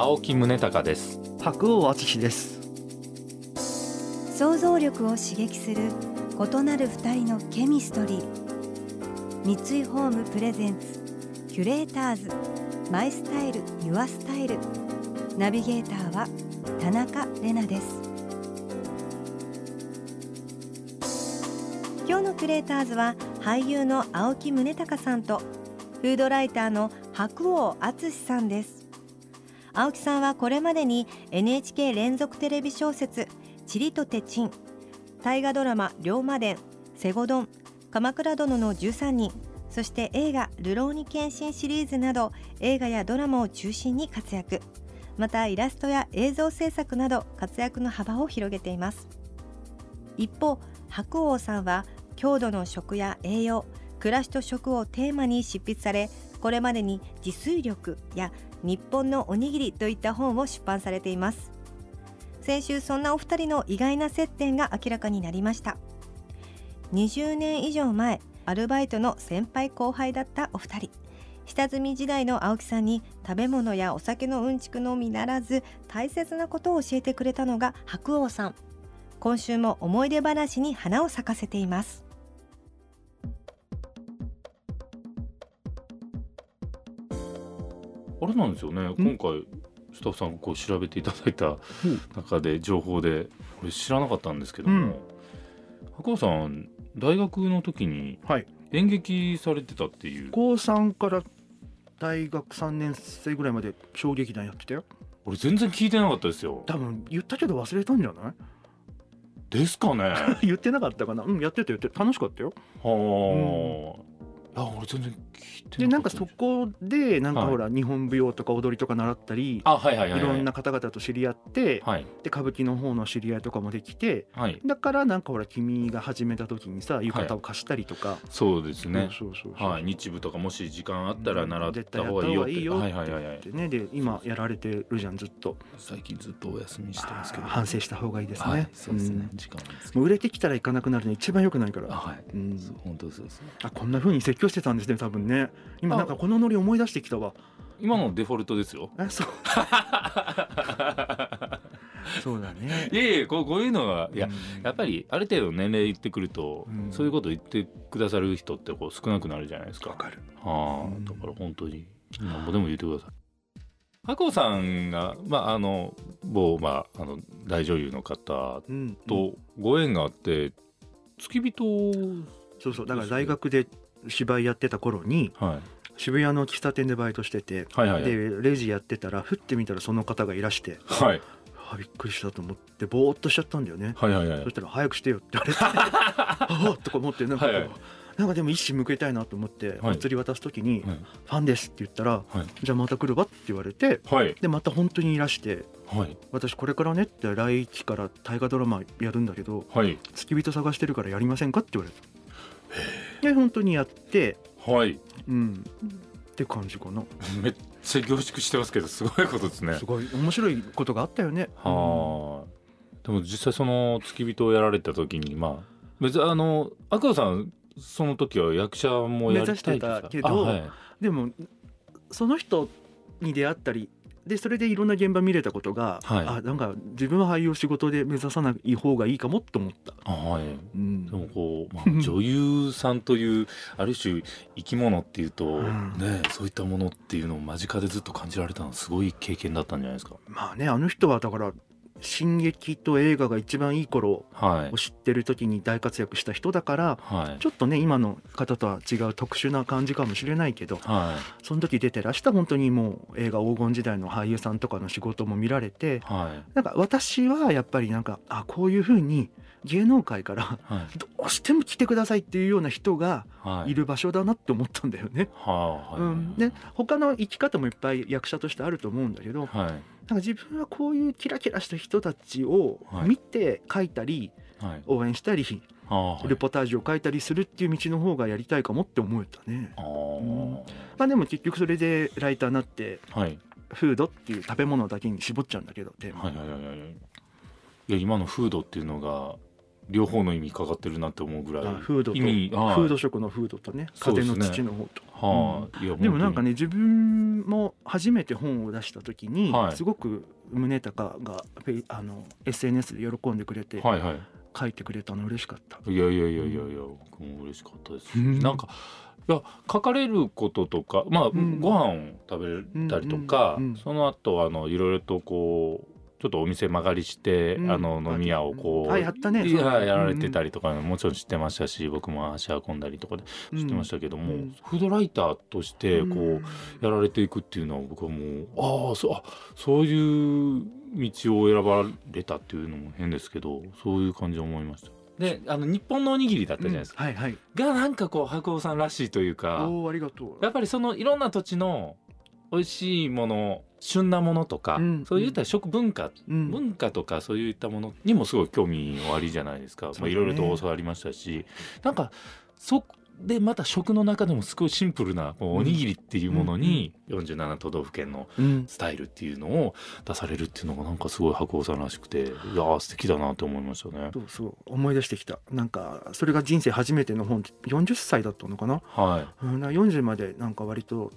青木宗隆です。白尾敦です。想像力を刺激する異なる二人のケミストリー。三井ホームプレゼンツキュレーターズ。マイスタイルユアスタイル。ナビゲーターは田中れなです。今日のキュレーターズは俳優の青木宗隆さんとフードライターの白尾敦さんです青木さんはこれまでに NHK 連続テレビ小説「チリとてちん」大河ドラマ「龍馬伝」「セゴドン」「鎌倉殿の13人」そして映画「流浪に献身」シリーズなど映画やドラマを中心に活躍。またイラストや映像制作など活躍の幅を広げています。一方白鸚さんは郷土の食や栄養暮らしと食をテーマに執筆されこれまでに自炊力や日本のおにぎりといった本を出版されています。先週そんなお二人の意外な接点が明らかになりました。20年以上前アルバイトの先輩後輩だったお二人。下積み時代の青木さんに食べ物やお酒のうんちくのみならず大切なことを教えてくれたのが白鸚さん。今週も思い出話に花を咲かせています。れなんですよね。今回スタッフさんこう調べていただいた中で情報でこれ知らなかったんですけども、うん、白鸚さん大学の時に演劇されてたっていう、はい、高3から大学3年生ぐらいまで小劇団やってたよ。俺全然聞いてなかったですよ。多分言ったけど忘れたんじゃない？ですかね。言ってなかったかな？うんやってたやって楽しかったよ。はあ、うんあ俺全然聞いてでなんかそこでなんかほら、日本舞踊とか踊りとか習ったりあ、はいはいはい、い。ろんな方々と知り合って、はい、で歌舞伎の方の知り合いとかもできて、はい、だからなんかほら君が始めた時にさ浴衣を貸したりとか、はい、そうですね。そうそうそうはい、日舞とかもし時間あったら習った方がいいよって。いいよって言ってね。で今やられてるじゃんずっと。最近ずっとお休みしてますけど反省した方がいいですね、はい、そうですね、うん、時間もう売れてきたら行かなくなるの一番よくないから。はい、うん、本当そうですねあこんなふうに説教してたんですね多分ね。今なんかこのノリ思い出してきたわ。今のデフォルトですよ。えそう。そうだね。いやいやこうこういうのは、いや、やっぱりある程度年齢いってくると、うん、そういうこと言ってくださる人ってこう少なくなるじゃないですか。わかる。はあ、だから本当に何もでも言ってください。白鸚さんが、まあ、あの某、まあ、あの大女優の方とご縁があって、付き人、そうそうだから大学で芝居やってた頃に、はい、渋谷の喫茶店でバイトしてて、はいはいはい、でレジやってたらふって見たらその方がいらして、はい、あびっくりしたと思ってぼーっとしちゃったんだよね、はいはいはい、そしたら「早くしてよ」って言われて「あっ」とか思ってなんか、はいはい、なんかでも一矢報いたいなと思ってお釣り渡す時に「ファンです」って言ったら「じゃあまた来るわ」って言われて、でまた本当にいらして。はい、私これからねって来期から大河ドラマやるんだけど、はい、付き人探してるからやりませんかって言われたで本当にやってはい。うん。って感じかな。めっちゃ凝縮してますけどすごいことですね。すごい面白いことがあったよね。はあ、でも実際その付き人をやられた時にまあ別にあの赤さんその時は役者もやりたいたけど、はい、でもその人に出会ったりでそれでいろんな現場見れたことが、はい、あなんか自分は俳優仕事で目指さない方がいいかもと思った。はいうん、でもこう、まあ、女優さんというある種生き物っていうと、うん、ねそういったものっていうのを間近でずっと感じられたのはすごい経験だったんじゃないですか。まあねあの人はだから進撃と映画が一番いい頃を知ってる時に大活躍した人だから、はい、ちょっとね今の方とは違う特殊な感じかもしれないけど、はい、その時出てらした本当にもう映画黄金時代の俳優さんとかの仕事も見られて、はい、なんか私はやっぱりなんかあこういうふうに芸能界からどうしても来てくださいっていうような人がい。る場所だなって思ったんだよね。はい。うん、で他の生き方もいっぱい役者としてあると思うんだけど、はい、なんか自分はこういうキラキラした人たちを見て書いたり、はい、応援したり、はい、レポタージュを書いたりするっていう道の方がやりたいかもって思えたね。うん、まあ、でも結局それでライターになって、はい、フードっていう食べ物だけに絞っちゃうんだけどテーマ、はいはいはいはい、いや今のフードっていうのが両方の意味かかってるなって思うぐらいフードとフード食のフードとね風の土の方と、はあ、うん、でもなんかね自分も初めて本を出した時に、はい、すごく宗隆があの SNS で喜んでくれて、はいはい、書いてくれたの嬉しかった。いやいやいやいやいや僕も嬉しかったです、うん、なんかいや書かれることとかまあ、うん、ご飯を食べたりとか、うんうんうん、その後あのいろいろとこうちょっとお店間借りして、うん、あの飲み屋をこう、やったねややられてたりとか、もちろん知ってましたし僕も足運んだりとかで知ってましたけども、うん、フードライターとしてこうやられていくっていうのは僕はもうああそそういう道を選ばれたっていうのも変ですけどそういう感じを思いました。であの日本のおにぎりだったじゃないですか、うん。はいはい、がなんかこう白鸚さんらしいというかおありがとう。やっぱりそのいろんな土地の美味しいもの旬なものとか、うん、そういった食文化、うん、文化とかそういったものにもすごい興味おありじゃないですか、まあ、いろいろと教わりましたしなんかそでまた食の中でもすごいシンプルなおにぎりっていうものに47都道府県のスタイルっていうのを出されるっていうのがなんかすごい白鸚さんらしくていや素敵だなと思いましたね。そうそう思い出してきた。なんかそれが人生初めての本40歳だったのかな、はい、40までなんか割と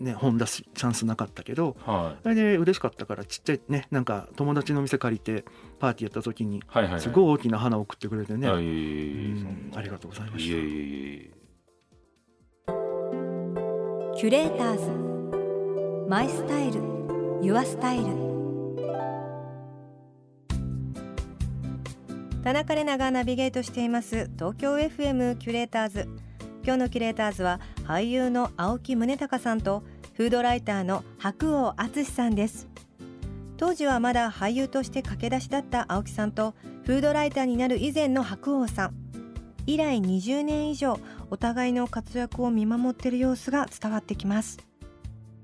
ね、本出すチャンスなかったけど、はい、それで嬉しかったからちっちゃいねなんか友達の店借りてパーティーやった時にすごい大きな花を送ってくれてね、はいはいはい、ありがとうございました。キュレーターズ。マイスタイル。ユアスタイル。田中れながナビゲートしています。東京 FM キュレーターズ今日のキュレーターズは俳優の青木宗隆さんとフードライターの白鸚敦さんです。当時はまだ俳優として駆け出しだった青木さんとフードライターになる以前の白鸚さん。以来20年以上お互いの活躍を見守っている様子が伝わってきます。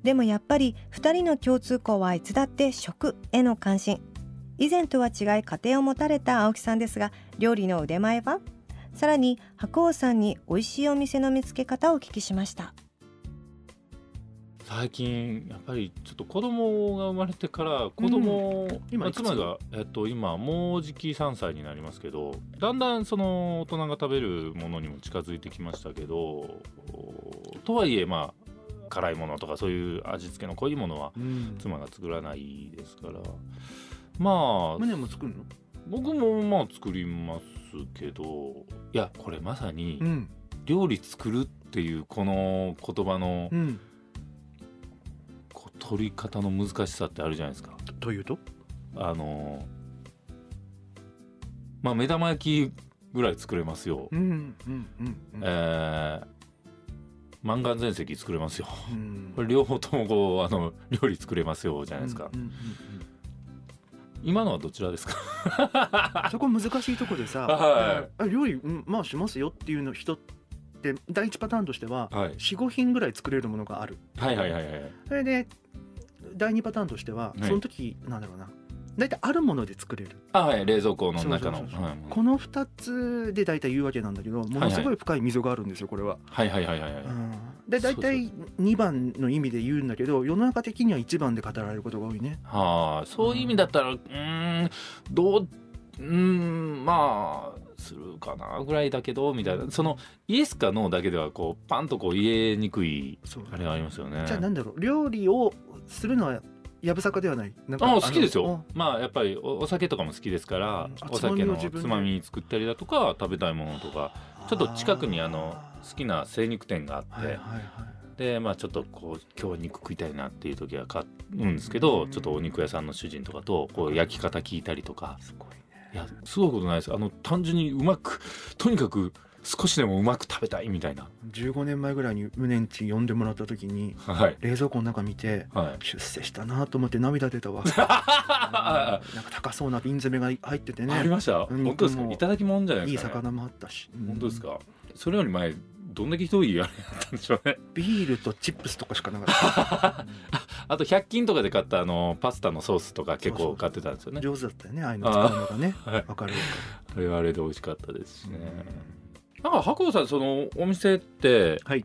でもやっぱり2人の共通項はいつだって食への関心。以前とは違い家庭を持たれた青木さんですが料理の腕前は？さらに白鸚さんに美味しいお店の見つけ方をお聞きしました。最近やっぱりちょっと子供が生まれてから子供、うん、今妻が、えっと、今もうじき3歳になりますけどだんだんその大人が食べるものにも近づいてきましたけどとはいえまあ辛いものとかそういう味付けの濃いものは妻が作らないですから、うん、まあ胸も作るの？僕もまあ作りますけどいやこれまさに料理作るっていうこの言葉の、うん、取り方の難しさってあるじゃないですか。というと？あのまあ目玉焼きぐらい作れますよ。満願全席作れますよ、うん、これ両方ともこうあの料理作れますよじゃないですか、うんうんうん今のはどちらですか？そこ難しいとこでさ、はい、料理、うん、まあしますよっていうの人って第一パターンとしては、はい、45品ぐらい作れるものがある。はいはいはいはい、それで第二パターンとしては、その時なんだろうな。大体あるもので作れる。あ、はい、冷蔵庫の中の。この2つで大体言うわけなんだけどものすごい深い溝があるんですよこれは。はいはいはいはい、はい、で大体2番の意味で言うんだけど世の中的には1番で語られることが多いね。はあそういう意味だったらうん。どううんまあするかなぐらいだけどみたいな。そのイエスかノーだけではこうパンとこう言えにくいあれがありますよね。じゃあなんだろう料理をするのはやぶさかではない。なんかあ好きですよ。まあやっぱりお酒とかも好きですから、お酒のつまみ作ったりだとか食べたいものとかちょっと近くにあの好きな精肉店があって、はいはいはい、でまあちょっとこう今日は肉食いたいなっていう時は買うんですけど、ちょっとお肉屋さんの主人とかとこう焼き方聞いたりとか。すごい,、ね、いやすごいことないです。あの単純にうまくとにかく好少しでもうまく食べたいみたいな。15年前ぐらいに無念地呼んでもらった時に、はい、冷蔵庫の中見て、はい、出世したなと思って涙出たわ。なんか高そうな瓶詰めが入っててね。ありました、本当ですか？いただきもんじゃないですか、ね、いい魚もあったし、本当ですかそれより前どんだけひどいあれだったんでしょうね。ビールとチップスとかしかなかった。あと100均とかで買ったあのパスタのソースとか結構買ってたんですよね。上手だったよねああいうの使うのがね。わ、はい、かるあれはあれで美味しかったですしね、なんか白鵬さんそのお店って、はい、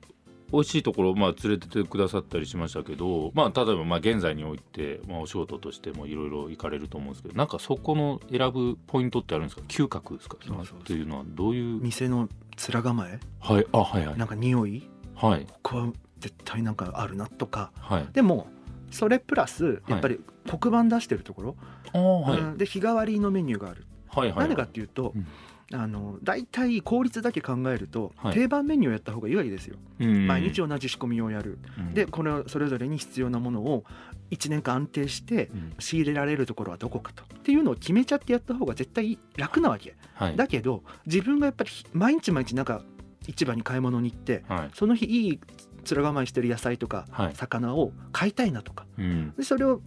美味しいところ、まあ、連れててくださったりしましたけど、まあ、例えばまあ現在において、まあ、お仕事としてもいろいろ行かれると思うんですけどなんかそこの選ぶポイントってあるんですか？嗅覚ですか？というのはどういう？店の面構え？はい。あはいはい。なんか匂い？はい。ここは絶対なんかあるなとか、はい、でもそれプラスやっぱり黒板出してるところ、はい、で日替わりのメニューがある、はいはい。はい、何かっていうと、うんあの大体効率だけ考えると、はい、定番メニューをやった方がいいわけですよ。毎日同じ仕込みをやる、うん、でこれそれぞれに必要なものを1年間安定して仕入れられるところはどこかと、っていうのを決めちゃってやった方が絶対楽なわけ、はい、だけど自分がやっぱり毎日毎日なんか市場に買い物に行って、はい、その日いい面構えしてる野菜とか魚を買いたいなとか、でそれを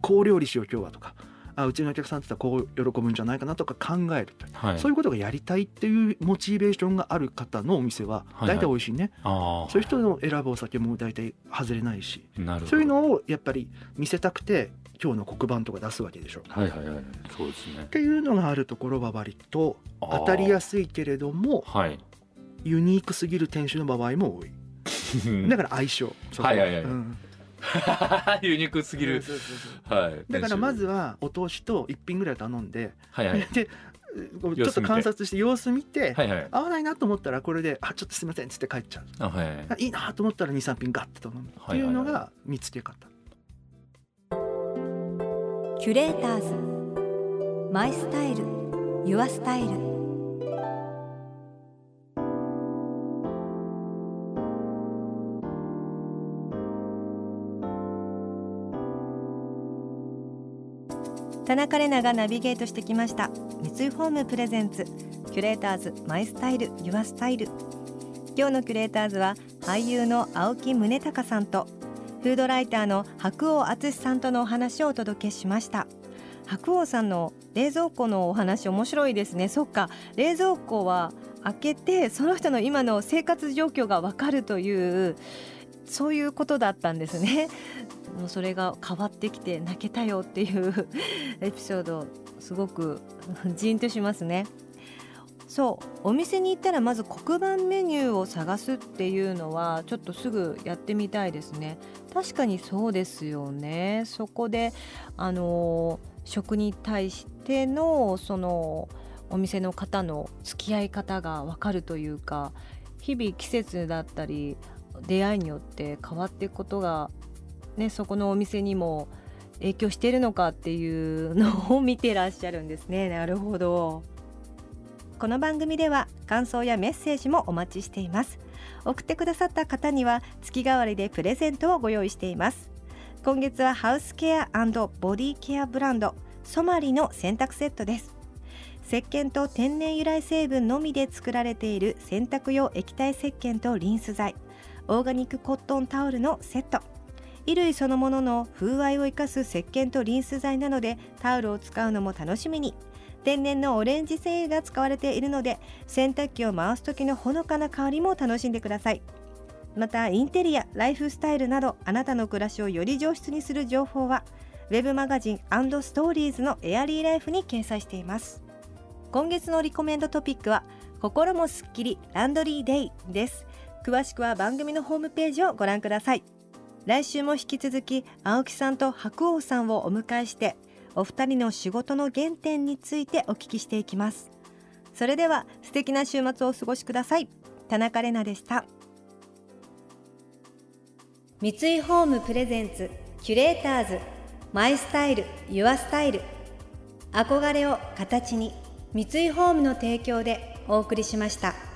こう料理しよう今日はとかあうちのお客さんってこう喜ぶんじゃないかなとか考えると、はい、そういうことがやりたいっていうモチベーションがある方のお店は大体美味しいね、はいはい、そういう人の選ぶお酒も大体外れないし。そういうのをやっぱり見せたくて今日の黒板とか出すわけでしょ。はいはいはい、そうですね。っていうのがあるところは割と当たりやすいけれども、はい、ユニークすぎる店主の場合も多い。だから相性。はいはいはい。うん ユニークすぎる。はい。だからまずはお通しと一品ぐらい頼んで、はいはい、でちょっと観察して様子見て、はいはい、合わないなと思ったらこれで「あちょっとすみません」っつって帰っちゃう。あ、はいはい、いいなと思ったら23品ガッて頼む。っていうのが見つけ方、キュレーターズ。 My Style。Your Style 田中麗奈がナビゲートしてきました。三井ホーム presents キュレーターズ My Style Your Style。今日のキュレーターズは俳優の青木宗隆さんとフードライターの白鸚敦さんとのお話をお届けしました。白鸚さんの冷蔵庫のお話面白いですね。そっか。冷蔵庫は開けてその人の今の生活状況がわかるというそういうことだったんですね。もうそれが変わってきて泣けたよっていうエピソードすごくじんとしますね。そうお店に行ったらまず黒板メニューを探すっていうのはちょっとすぐやってみたいですね。確かにそうですよね。そこであの食に対してのそのお店の方の付き合い方がわかるというか日々季節だったり出会いによって変わっていくことがね、そこのお店にも影響しているのかっていうのを見てらっしゃるんですね。なるほど。この番組では感想やメッセージもお待ちしています。送ってくださった方には月替わりでプレゼントをご用意しています。今月はハウスケアボディケアブランドソマリの洗濯セットです。石鹸と天然由来成分のみで作られている洗濯用液体石鹸とリンス剤。オーガニックコットンタオルのセット。衣類そのものの風合いを生かす石鹸とリンス剤なのでタオルを使うのも楽しみに。天然のオレンジ繊維が使われているので洗濯機を回す時のほのかな香りも楽しんでください。またインテリアライフスタイルなどあなたの暮らしをより上質にする情報は web マガジンストーリーズのエアリーライフに掲載しています。今月のリコメンドトピックは心もすっきりランドリーデイです。詳しくは番組のホームページをご覧ください。来週も引き続き青木さんと白鸚さんをお迎えしてお二人の仕事の原点についてお聞きしていきます。それでは素敵な週末をお過ごしください。田中れなでした。三井ホームプレゼンツキュレーターズマイスタイルユアスタイル。憧れを形に三井ホームの提供でお送りしました。